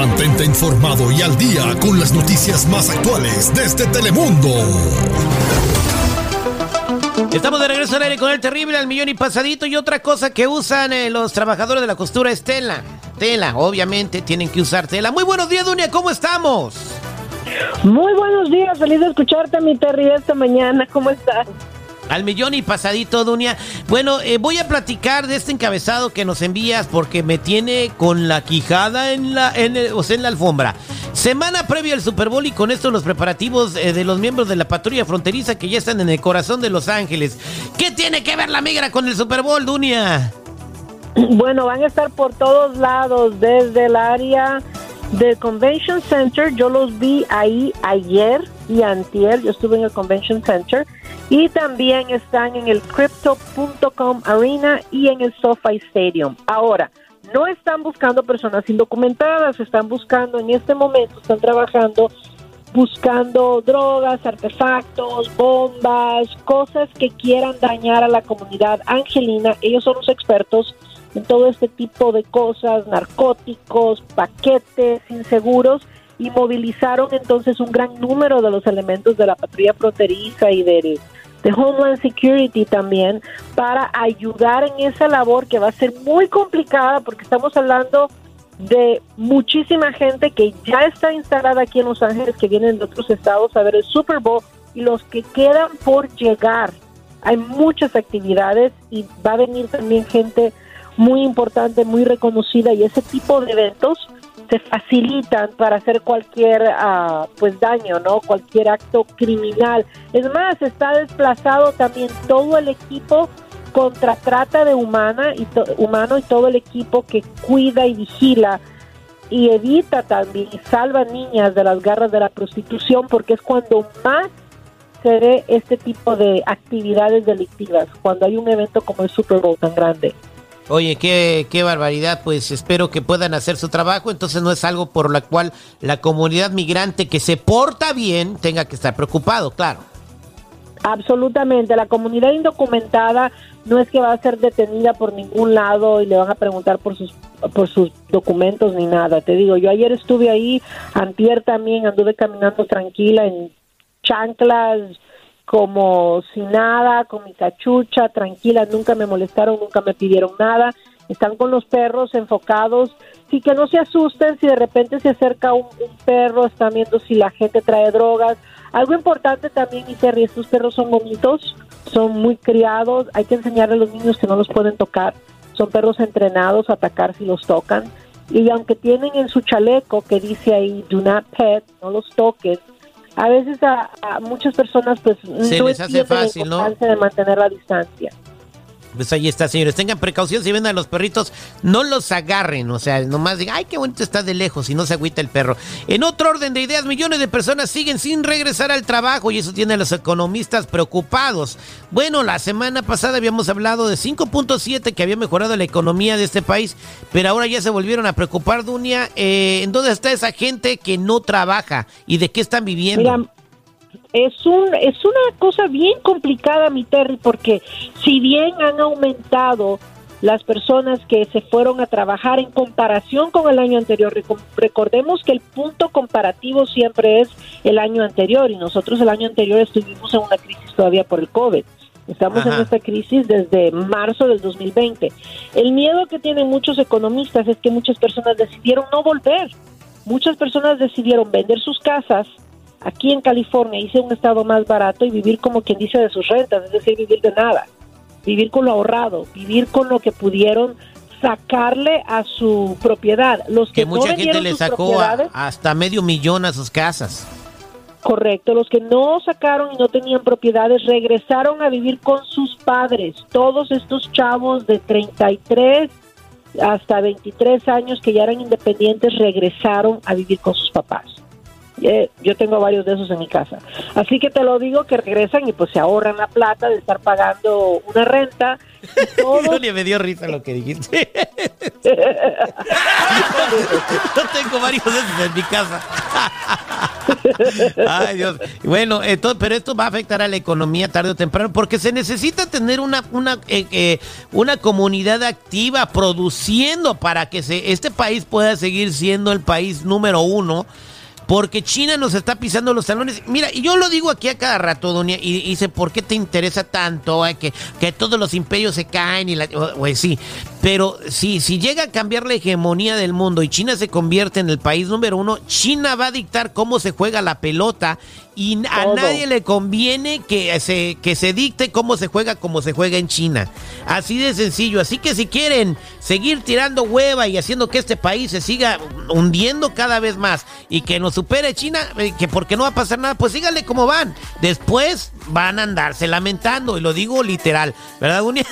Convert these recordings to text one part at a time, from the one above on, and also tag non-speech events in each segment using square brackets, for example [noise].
Mantente informado y al día con las noticias más actuales desde Telemundo. Estamos de regreso al aire con el terrible al millón y pasadito y otra cosa que usan eh, los trabajadores de la costura es tela. Tela, obviamente tienen que usar tela. Muy buenos días, Dunia, ¿cómo estamos? Muy buenos días, feliz de escucharte, mi Terry, esta mañana. ¿Cómo estás? Al millón y pasadito, Dunia. Bueno, eh, voy a platicar de este encabezado que nos envías porque me tiene con la quijada en la, en o sea, en la alfombra. Semana previa al Super Bowl y con esto los preparativos eh, de los miembros de la patrulla fronteriza que ya están en el corazón de Los Ángeles. ¿Qué tiene que ver la migra con el Super Bowl, Dunia? Bueno, van a estar por todos lados, desde el área del Convention Center. Yo los vi ahí ayer y antier. Yo estuve en el Convention Center. Y también están en el Crypto.com Arena y en el SoFi Stadium. Ahora, no están buscando personas indocumentadas, están buscando en este momento, están trabajando buscando drogas, artefactos, bombas, cosas que quieran dañar a la comunidad angelina. Ellos son los expertos en todo este tipo de cosas, narcóticos, paquetes inseguros, y movilizaron entonces un gran número de los elementos de la patrulla fronteriza y del de Homeland Security también para ayudar en esa labor que va a ser muy complicada porque estamos hablando de muchísima gente que ya está instalada aquí en Los Ángeles, que vienen de otros estados a ver el Super Bowl y los que quedan por llegar. Hay muchas actividades y va a venir también gente muy importante, muy reconocida y ese tipo de eventos se facilitan para hacer cualquier uh, pues daño, ¿no? Cualquier acto criminal. Es más, está desplazado también todo el equipo contra trata de humana y humano y todo el equipo que cuida y vigila y evita también y salva niñas de las garras de la prostitución porque es cuando más se ve este tipo de actividades delictivas, cuando hay un evento como el Super Bowl tan grande. Oye, qué, barbaridad, pues espero que puedan hacer su trabajo, entonces no es algo por lo cual la comunidad migrante que se porta bien tenga que estar preocupado, claro. Absolutamente, la comunidad indocumentada no es que va a ser detenida por ningún lado y le van a preguntar por sus por sus documentos ni nada. Te digo, yo ayer estuve ahí, antier también anduve caminando tranquila en chanclas, como sin nada, con mi cachucha, tranquila, nunca me molestaron, nunca me pidieron nada. Están con los perros enfocados. Sí, que no se asusten si de repente se acerca un, perro, están viendo si la gente trae drogas. Algo importante también, y Terry, estos perros son bonitos, son muy criados, hay que enseñarle a los niños que no los pueden tocar. Son perros entrenados a atacar si los tocan. Y aunque tienen en su chaleco que dice ahí, do not pet, no los toques, a veces a, muchas personas pues se no les hace fácil, ¿no? de mantener la distancia. Pues ahí está, señores. Tengan precaución si ven a los perritos, no los agarren. O sea, nomás digan, ay, qué bonito está de lejos y no se agüita el perro. En otro orden de ideas, millones de personas siguen sin regresar al trabajo y eso tiene a los economistas preocupados. Bueno, la semana pasada habíamos hablado de 5.7 que había mejorado la economía de este país, pero ahora ya se volvieron a preocupar, Dunia. Eh, ¿En dónde está esa gente que no trabaja y de qué están viviendo? Es un es una cosa bien complicada mi Terry porque si bien han aumentado las personas que se fueron a trabajar en comparación con el año anterior recordemos que el punto comparativo siempre es el año anterior y nosotros el año anterior estuvimos en una crisis todavía por el COVID Estamos en esta crisis desde marzo del 2020. El miedo que tienen muchos economistas es que muchas personas decidieron no volver. Muchas personas decidieron vender sus casas, aquí en California hice un estado más barato y vivir como quien dice de sus rentas, es decir, vivir de nada, vivir con lo ahorrado, vivir con lo que pudieron sacarle a su propiedad. Los que, mucha gente le sacó hasta medio millón a sus casas. Correcto, los que no sacaron y no tenían propiedades regresaron a vivir con sus padres. Todos estos chavos de 33 hasta 23 años que ya eran independientes regresaron a vivir con sus papás. Eh, yo tengo varios de esos en mi casa. Así que te lo digo que regresan y pues se ahorran la plata de estar pagando una renta. Y [laughs] todo. me dio risa lo que dijiste. [laughs] Yo tengo varios de esos en mi casa. [laughs] Ay, Dios. Bueno, entonces, pero esto va a afectar a la economía tarde o temprano porque se necesita tener una, una, eh, eh, una comunidad activa produciendo para que se, este país pueda seguir siendo el país número uno porque China nos está pisando los talones. Mira, y yo lo digo aquí a cada rato, Doña, y, dice, ¿por qué te interesa tanto que, que todos los imperios se caen? y la, Pues sí, pero si, si llega a cambiar la hegemonía del mundo y China se convierte en el país número uno, China va a dictar cómo se juega la pelota y a nadie le conviene que se, que se dicte cómo se juega como se juega en China. Así de sencillo. Así que si quieren seguir tirando hueva y haciendo que este país se siga hundiendo cada vez más y que nos supere China, eh, que porque no va a pasar nada, pues síganle como van. Después van a andarse lamentando, y lo digo literal, ¿verdad, Unia?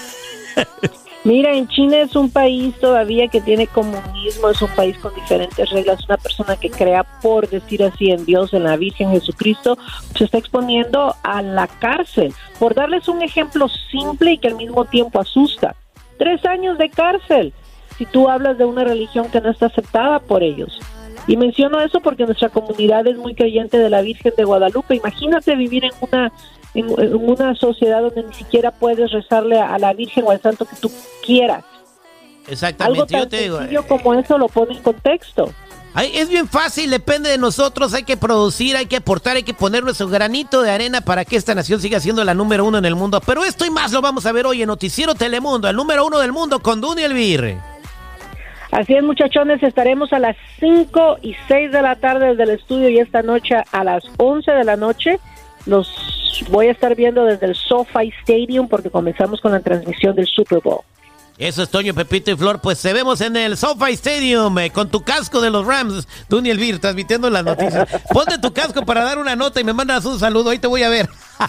[laughs] Mira, en China es un país todavía que tiene comunismo, es un país con diferentes reglas. Una persona que crea, por decir así, en Dios, en la Virgen Jesucristo, se está exponiendo a la cárcel. Por darles un ejemplo simple y que al mismo tiempo asusta. Tres años de cárcel si tú hablas de una religión que no está aceptada por ellos. Y menciono eso porque nuestra comunidad es muy creyente de la Virgen de Guadalupe. Imagínate vivir en una en, una sociedad donde ni siquiera puedes rezarle a la Virgen o al santo que tú quieras. Exactamente, Algo tan yo te digo. sencillo como eso lo pone en contexto. es bien fácil, depende de nosotros, hay que producir, hay que aportar, hay que poner nuestro granito de arena para que esta nación siga siendo la número uno en el mundo. Pero esto y más lo vamos a ver hoy en Noticiero Telemundo, el número uno del mundo con Duny Elvir. Así es, muchachones, estaremos a las 5 y 6 de la tarde desde el estudio y esta noche a las 11 de la noche. Los voy a estar viendo desde el SoFi Stadium porque comenzamos con la transmisión del Super Bowl. Eso es Toño, Pepito y Flor. Pues se vemos en el SoFi Stadium eh, con tu casco de los Rams, Duny Elvir, transmitiendo las noticias. [laughs] Ponte tu casco para dar una nota y me mandas un saludo. Ahí te voy a ver. [laughs]